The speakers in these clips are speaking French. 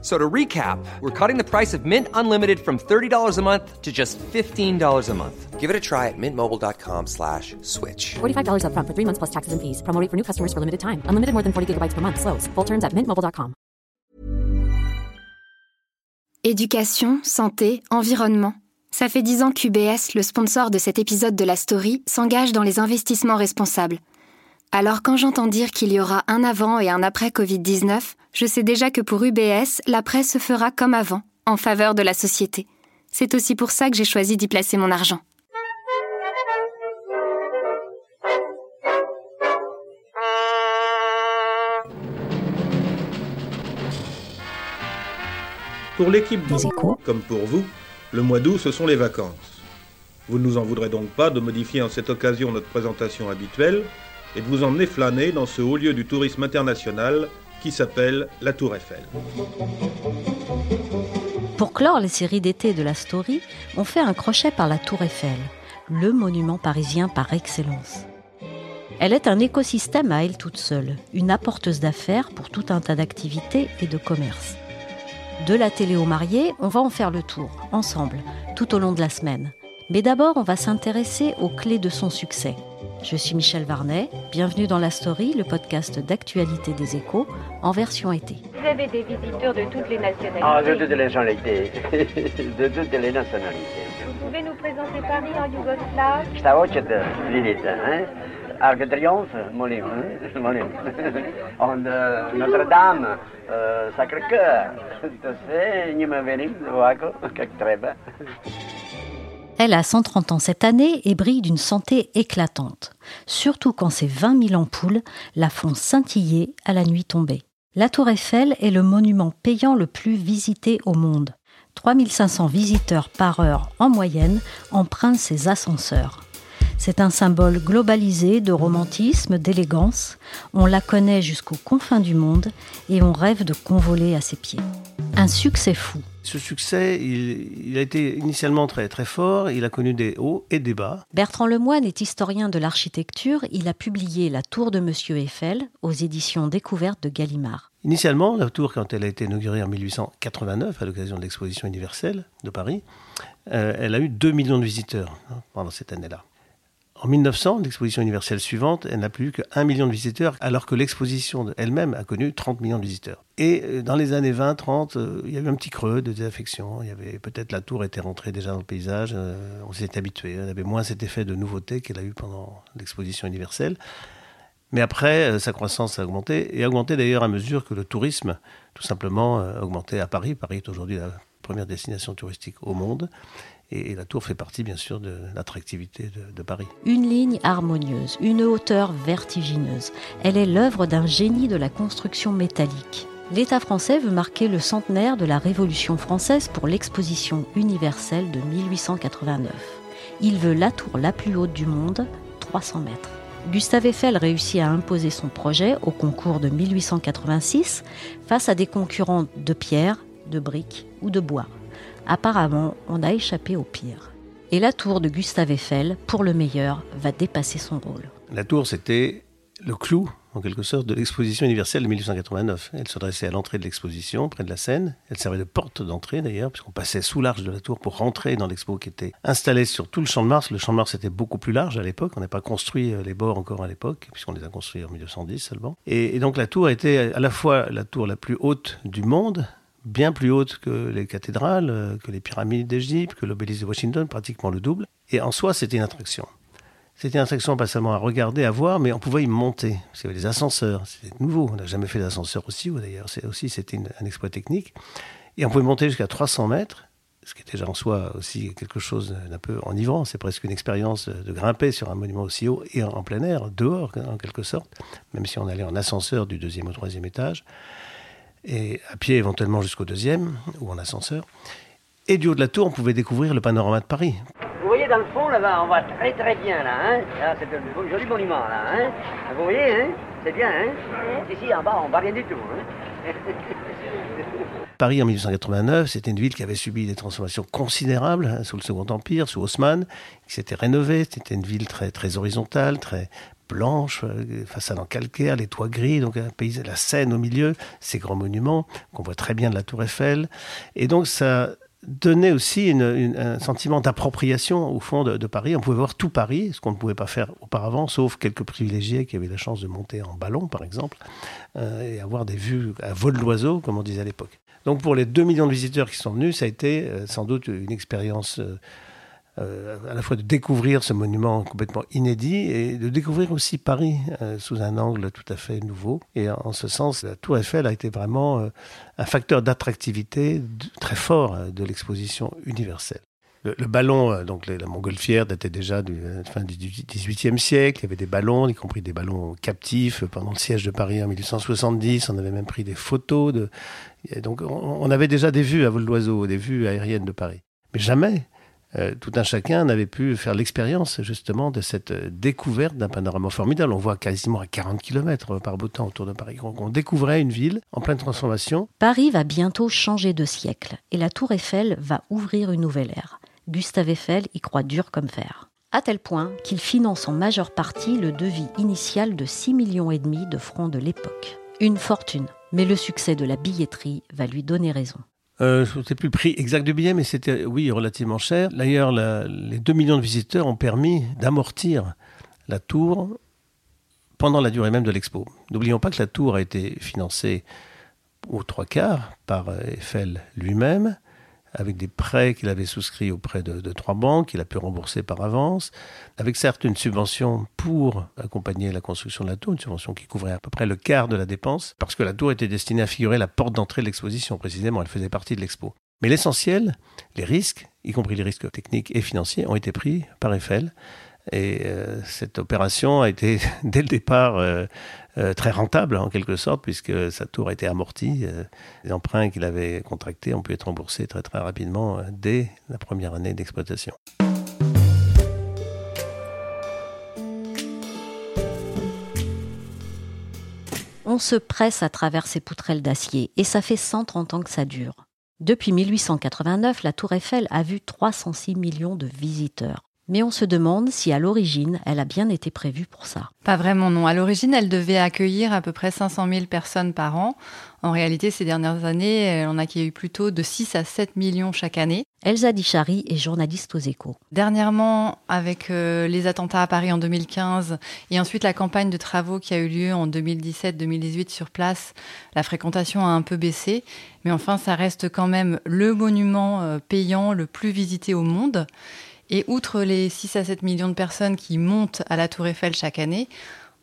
So to recap, we're cutting the price of Mint Unlimited from $30 a month to just $15 a month. Give it a try at mintmobile.com slash switch. $45 upfront for three months plus taxes and fees. Promo rate for new customers for limited time. Unlimited more than 40 gigabytes per month. Slows. Full terms at mintmobile.com. Éducation, santé, environnement. Ça fait dix ans qu'UBS, le sponsor de cet épisode de la story, s'engage dans les investissements responsables. Alors quand j'entends dire qu'il y aura un avant et un après Covid-19, je sais déjà que pour UBS, l'après se fera comme avant, en faveur de la société. C'est aussi pour ça que j'ai choisi d'y placer mon argent. Pour l'équipe Des échos. comme pour vous, le mois d'août, ce sont les vacances. Vous ne nous en voudrez donc pas de modifier en cette occasion notre présentation habituelle et de vous emmener flâner dans ce haut lieu du tourisme international qui s'appelle la Tour Eiffel. Pour clore les séries d'été de la Story, on fait un crochet par la Tour Eiffel, le monument parisien par excellence. Elle est un écosystème à elle toute seule, une apporteuse d'affaires pour tout un tas d'activités et de commerces. De la télé aux mariés, on va en faire le tour, ensemble, tout au long de la semaine. Mais d'abord, on va s'intéresser aux clés de son succès. Je suis Michel Varnet, bienvenue dans La Story, le podcast d'actualité des échos, en version été. Vous avez des visiteurs de toutes les nationalités. Ah, de toutes les nationalités. de toutes les nationalités. Vous pouvez nous présenter Paris en Yougoslave hein? Arc de Triomphe, molim, hein? molim. On, euh, Notre-Dame, euh, Sacré-Cœur. Elle a 130 ans cette année et brille d'une santé éclatante, surtout quand ses 20 000 ampoules la font scintiller à la nuit tombée. La Tour Eiffel est le monument payant le plus visité au monde. 3500 visiteurs par heure en moyenne empruntent ses ascenseurs. C'est un symbole globalisé de romantisme, d'élégance. On la connaît jusqu'aux confins du monde et on rêve de convoler à ses pieds. Un succès fou. Ce succès, il, il a été initialement très très fort, il a connu des hauts et des bas. Bertrand Lemoine est historien de l'architecture. Il a publié La Tour de Monsieur Eiffel aux éditions Découvertes de Gallimard. Initialement, la tour, quand elle a été inaugurée en 1889, à l'occasion de l'exposition universelle de Paris, euh, elle a eu 2 millions de visiteurs hein, pendant cette année-là. En 1900, l'exposition universelle suivante, elle n'a plus que 1 million de visiteurs, alors que l'exposition elle-même a connu 30 millions de visiteurs. Et euh, dans les années 20-30, euh, il y a eu un petit creux de désaffection. Il y avait peut-être la tour était rentrée déjà dans le paysage. euh, on s'y était habitué. Elle avait moins cet effet de nouveauté qu'elle a eu pendant l'exposition universelle. Mais après, euh, sa croissance a augmenté, et a augmenté d'ailleurs à mesure que le tourisme, tout simplement, a augmenté à Paris. Paris est aujourd'hui la première destination touristique au monde, et, la tour fait partie, bien sûr, de l'attractivité de, de Paris. Une ligne harmonieuse, une hauteur vertigineuse. Elle est l'œuvre d'un génie de la construction métallique. L'État français veut marquer le centenaire de la Révolution française pour l'exposition universelle de 1889. Il veut la tour la plus haute du monde, 300 mètres. Gustave Eiffel réussit à imposer son projet au concours de 1886 face à des concurrents de pierre, de briques ou de bois. Apparemment, on a échappé au pire. Et la tour de Gustave Eiffel, pour le meilleur, va dépasser son rôle. La tour, c'était le clou, en quelque sorte, de l'exposition universelle de 1889. Elle se dressait à l'entrée de l'exposition, près de la Seine. Elle servait de porte d'entrée, d'ailleurs, puisqu'on passait sous l'arche de la tour pour rentrer dans l'expo qui était installée sur tout le champ de Mars. Le champ de Mars était beaucoup plus large à l'époque. On n'a pas construit euh, les bords encore à l'époque, puisqu'on les a construits en 1910 seulement. Et, et donc la tour était à la fois la tour la plus haute du monde, bien plus haute que les cathédrales, euh, que les pyramides d'Égypte, que l'obélisque de Washington, pratiquement le double. Et en soi, c'était une attraction. C'était une attraction pas seulement à regarder, à voir, mais on pouvait y monter. Avait des ascenseurs. C'était nouveau. On n'a jamais fait d'ascenseur aussi, d'ailleurs. C'est aussi, c'était un exploit technique. Et on pouvait monter jusqu'à 300 mètres, ce qui est déjà en soi aussi quelque chose d'un peu enivrant. C'est presque une expérience de grimper sur un monument aussi haut et en plein air, dehors, en quelque sorte, même si on allait en ascenseur du deuxième au troisième étage, et à pied éventuellement jusqu'au deuxième, ou en ascenseur. Et du haut de la tour, on pouvait découvrir le panorama de Paris. Vous voyez dans le fond là-bas, on voit très très bien là, hein Là, c'est un joli monument là, hein Vous voyez, hein C'est bien, hein Ici en bas, on voit rien du tout, hein Paris en 1889, c'était une ville qui avait subi des transformations considérables hein, sous le Second Empire, sous Haussmann, qui s'était rénovée. C'était une ville très, très horizontale, très blanche, euh, façade en calcaire, les toits gris, donc un pays, la Seine au milieu, ces grands monuments qu'on voit très bien de la Tour Eiffel. Et donc ça donnait aussi un sentiment d'appropriation au fond de, Paris. On pouvait voir tout Paris, ce qu'on ne pouvait pas faire auparavant, sauf quelques privilégiés qui avaient la chance de monter en ballon, par exemple, euh, et avoir des vues à vol d'oiseau, comme on disait à l'époque. Donc pour les 2 millions de visiteurs qui sont venus, ça a été euh, sans doute une expérience à la fois de découvrir ce monument complètement inédit et de découvrir aussi Paris sous un angle tout à fait nouveau. Et en, ce sens, la Tour Eiffel a été vraiment un facteur d'attractivité très fort de l'exposition universelle. Le, ballon, euh, donc la montgolfière, datait déjà la fin du XVIIIe siècle. Il y avait des ballons, y compris des ballons captifs pendant le siège de Paris en 1870. On avait même pris des photos. Donc on avait déjà des vues à vol d'oiseau, des vues aériennes de Paris. Mais jamais euh, tout un chacun n'avait pu faire l'expérience justement de cette découverte d'un panorama formidable. On voit quasiment à 40 km par beau temps autour de Paris. on découvrait une ville en pleine transformation. Paris va bientôt changer de siècle et la tour Eiffel va ouvrir une nouvelle ère. Gustave Eiffel y croit dur comme fer. À tel point qu'il finance en majeure partie le devis initial de 6 millions et demi de francs de l'époque. Une fortune, mais le succès de la billetterie va lui donner raison. Euh, je ne sais plus le prix exact du billet, mais c'était, oui, relativement cher. D'ailleurs, les 2 millions de visiteurs ont permis d'amortir la tour pendant la durée même de l'expo. N'oublions pas que la tour a été financée aux trois quarts par Eiffel lui-même, avec des prêts qu'il avait souscrits auprès de, trois banques, qu'il a pu rembourser par avance, avec certes une subvention pour accompagner la construction de la tour, une subvention qui couvrait à peu près le quart de la dépense, parce que la tour était destinée à figurer la porte d'entrée de l'exposition, précisément, elle faisait partie de l'expo. Mais l'essentiel, les risques, y compris les risques techniques et financiers, ont été pris par Eiffel. Et euh, cette opération a été, dès le départ, euh, euh, très rentable en quelque sorte, puisque sa tour a été amortie. Les emprunts qu'il avait contractés ont pu être remboursés très très rapidement dès la première année d'exploitation. On se presse à travers ces poutrelles d'acier et ça fait 130 ans que ça dure. Depuis 1889, la Tour Eiffel a vu 306 millions de visiteurs. Mais on se demande si à l'origine, elle a bien été prévue pour ça. Pas vraiment, non. À l'origine, elle devait accueillir à peu près 500 000 personnes par an. En réalité, ces dernières années, on a accueilli plutôt de 6 à 7 millions chaque année. Elsa Dichari est journaliste aux échos. Dernièrement, avec euh, les attentats à Paris en 2015 et ensuite la campagne de travaux qui a eu lieu en 2017-2018 sur place, la fréquentation a un peu baissé. Mais enfin, ça reste quand même le monument euh, payant le plus visité au monde. Et outre les 6 à 7 millions de personnes qui montent à la Tour Eiffel chaque année,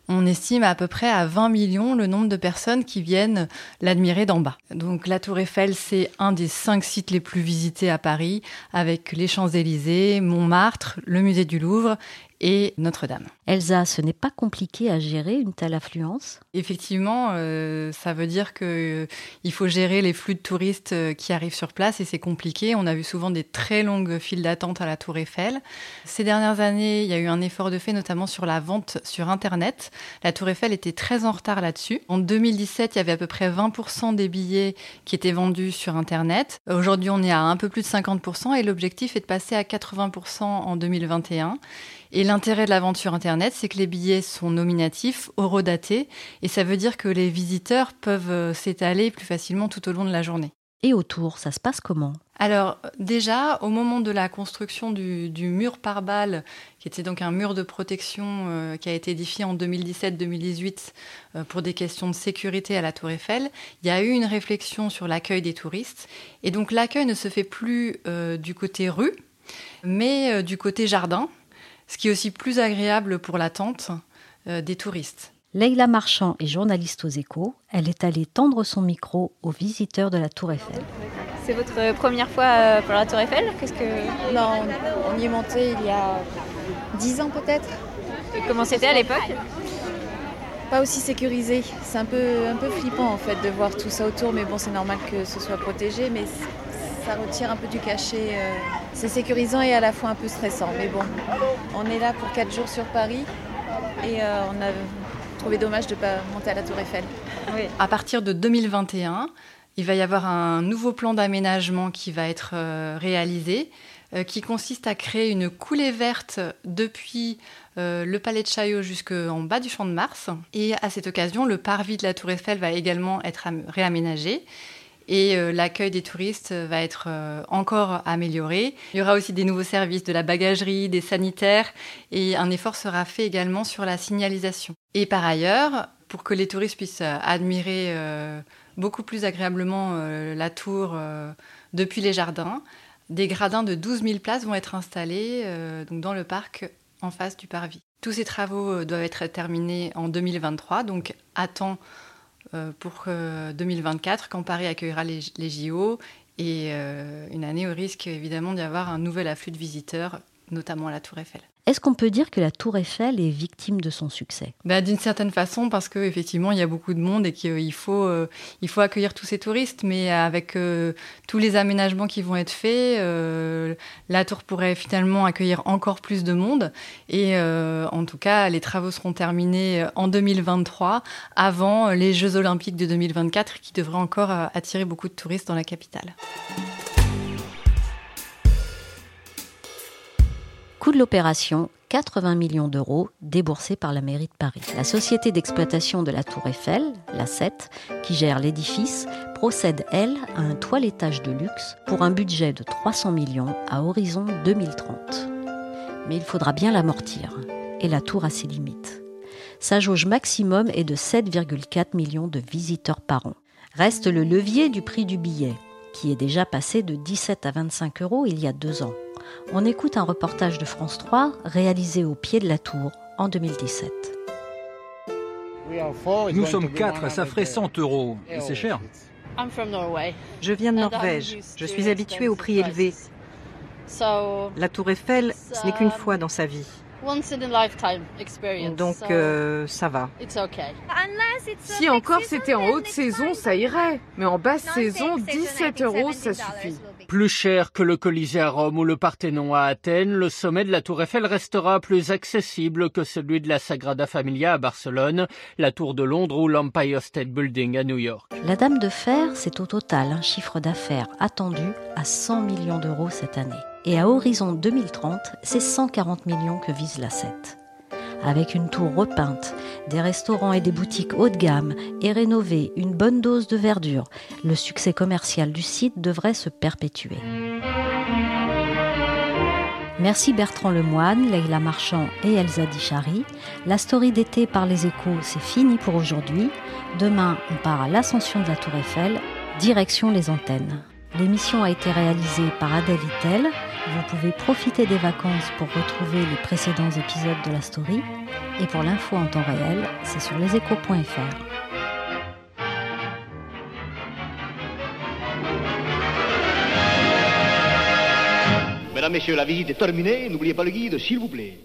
on estime à peu près à 20 millions le nombre de personnes qui viennent l'admirer d'en bas. Donc la Tour Eiffel, c'est un des cinq sites les plus visités à Paris, avec les Champs-Élysées, Montmartre, le musée du Louvre et Notre-Dame. Elsa, ce n'est pas compliqué à gérer une telle affluence? Effectivement, euh, ça veut dire qu'il euh, faut gérer les flux de touristes euh, qui arrivent sur place et c'est compliqué. On a vu souvent des très longues files d'attente à la Tour Eiffel. Ces dernières années, il y a eu un effort de fait, notamment sur la vente sur Internet. La Tour Eiffel était très en retard là-dessus. En 2017, il y avait à peu près 20% des billets qui étaient vendus sur Internet. Aujourd'hui, on est à un peu plus de 50% et l'objectif est de passer à 80% en 2021. Et l'intérêt de la vente sur Internet, c'est que les billets sont nominatifs, horodatés, et ça veut dire que les visiteurs peuvent euh, s'étaler plus facilement tout au long de la journée. Et autour, ça se passe comment? Alors déjà, au moment de la construction du, mur par balle, qui était donc un mur de protection euh, qui a été édifié en 2017-2018 euh, pour des questions de sécurité à la Tour Eiffel, il y a eu une réflexion sur l'accueil des touristes. Et donc l'accueil ne se fait plus du côté rue, mais du côté jardin ce qui est aussi plus agréable pour l'attente euh, des touristes. Leila Marchand est journaliste aux échos. Elle est allée tendre son micro aux visiteurs de la Tour Eiffel. C'est votre première fois euh, pour la Tour Eiffel? Qu'est-ce que... Non, on y est monté il y a dix ans peut-être. Et comment c'était à l'époque? Pas aussi sécurisé. C'est un peu, un peu flippant en fait de voir tout ça autour, mais bon c'est normal que ce soit protégé, mais ça retire un peu du cachet. Euh, c'est sécurisant et à la fois un peu stressant. Mais bon, on est là pour 4 jours sur Paris et euh, on a trouvé dommage de ne pas monter à la Tour Eiffel. À partir de 2021, il va y avoir un nouveau plan d'aménagement qui va être euh, réalisé, euh, qui consiste à créer une coulée verte depuis le palais de Chaillot jusqu'en bas du champ de Mars. Et à cette occasion, le parvis de la Tour Eiffel va également être réaménagé. Et l'accueil des touristes va être encore amélioré. Il y aura aussi des nouveaux services, de la bagagerie, des sanitaires, et un effort sera fait également sur la signalisation. Et par ailleurs, pour que les touristes puissent admirer beaucoup plus agréablement euh, la tour euh, depuis les jardins. Des gradins de 12 000 places vont être installés euh, donc dans le parc en face du parvis. Tous ces travaux doivent être terminés en 2023, donc à temps pour 2024 quand Paris accueillera les, JO et une année au risque évidemment d'y avoir un nouvel afflux de visiteurs, notamment à la Tour Eiffel. Est-ce qu'on peut dire que la Tour Eiffel est victime de son succès? Bah, D'une certaine façon, parce qu'effectivement, il y a beaucoup de monde et qu'il faut, euh, il faut accueillir tous ces touristes, mais avec euh, tous les aménagements qui vont être faits, euh, la tour pourrait finalement accueillir encore plus de monde. Et en tout cas, les travaux seront terminés en 2023, avant les Jeux olympiques de 2024, qui devraient encore attirer beaucoup de touristes dans la capitale. Coût de l'opération 80 millions d'euros déboursés par la mairie de Paris. La société d'exploitation de la Tour Eiffel, la 7, qui gère l'édifice, procède, elle, à un toilettage de luxe pour un budget de 300 millions à horizon 2030. Mais il faudra bien l'amortir, et la tour a ses limites. Sa jauge maximum est de 7,4 millions de visiteurs par an. Reste le levier du prix du billet, qui est déjà passé de 17 à 25 euros il y a deux ans on écoute un reportage de France 3 réalisé au pied de la tour en 2017. Nous sommes quatre, ça ferait 100 euros. C'est cher. Je viens de Norvège. Je suis habitué au prix élevé. La tour Eiffel, ce n'est qu'une fois dans sa vie. Donc euh, ça va. Si encore c'était en haute saison, ça irait. Mais en basse saison, 17 euros, ça suffit. Plus cher que le Colisée à Rome ou le Parthénon à Athènes, le sommet de la Tour Eiffel restera plus accessible que celui de la Sagrada Familia à Barcelone, la Tour de Londres ou l'Empire State Building à New York. La Dame de Fer, c'est au total un chiffre d'affaires attendu à 100 millions d'euros cette année. Et à horizon 2030, c'est 140 millions que vise la 7 avec une tour repeinte, des restaurants et des boutiques haut de gamme et rénovée, une bonne dose de verdure, le succès commercial du site devrait se perpétuer. Merci Bertrand Lemoine, Leila Marchand et Elsa Dichari. La story d'été par les échos, c'est fini pour aujourd'hui. Demain, on part à l'ascension de la Tour Eiffel, direction les antennes. L'émission a été réalisée par Adèle Itel. Vous pouvez profiter des vacances pour retrouver les précédents épisodes de la story. Et pour l'info en temps réel, c'est sur leséchos.fr. Mesdames, Messieurs, la visite est terminée. N'oubliez pas le guide, s'il vous plaît.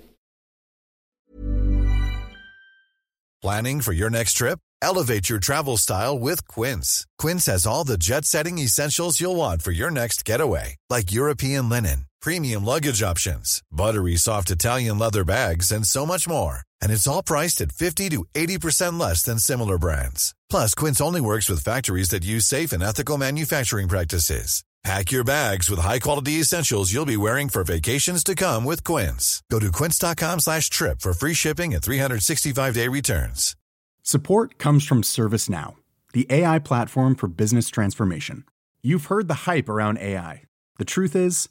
Planning for your next trip? Elevate your travel style with Quince. Quince has all the jet setting essentials you'll want for your next getaway, like European linen premium luggage options, buttery soft Italian leather bags, and so much more. And it's all priced at 50 to 80% less than similar brands. Plus, Quince only works with factories that use safe and ethical manufacturing practices. Pack your bags with high-quality essentials you'll be wearing for vacations to come with Quince. Go to quince.com slash trip for free shipping and 365-day returns. Support comes from ServiceNow, the AI platform for business transformation. You've heard the hype around AI. The truth is,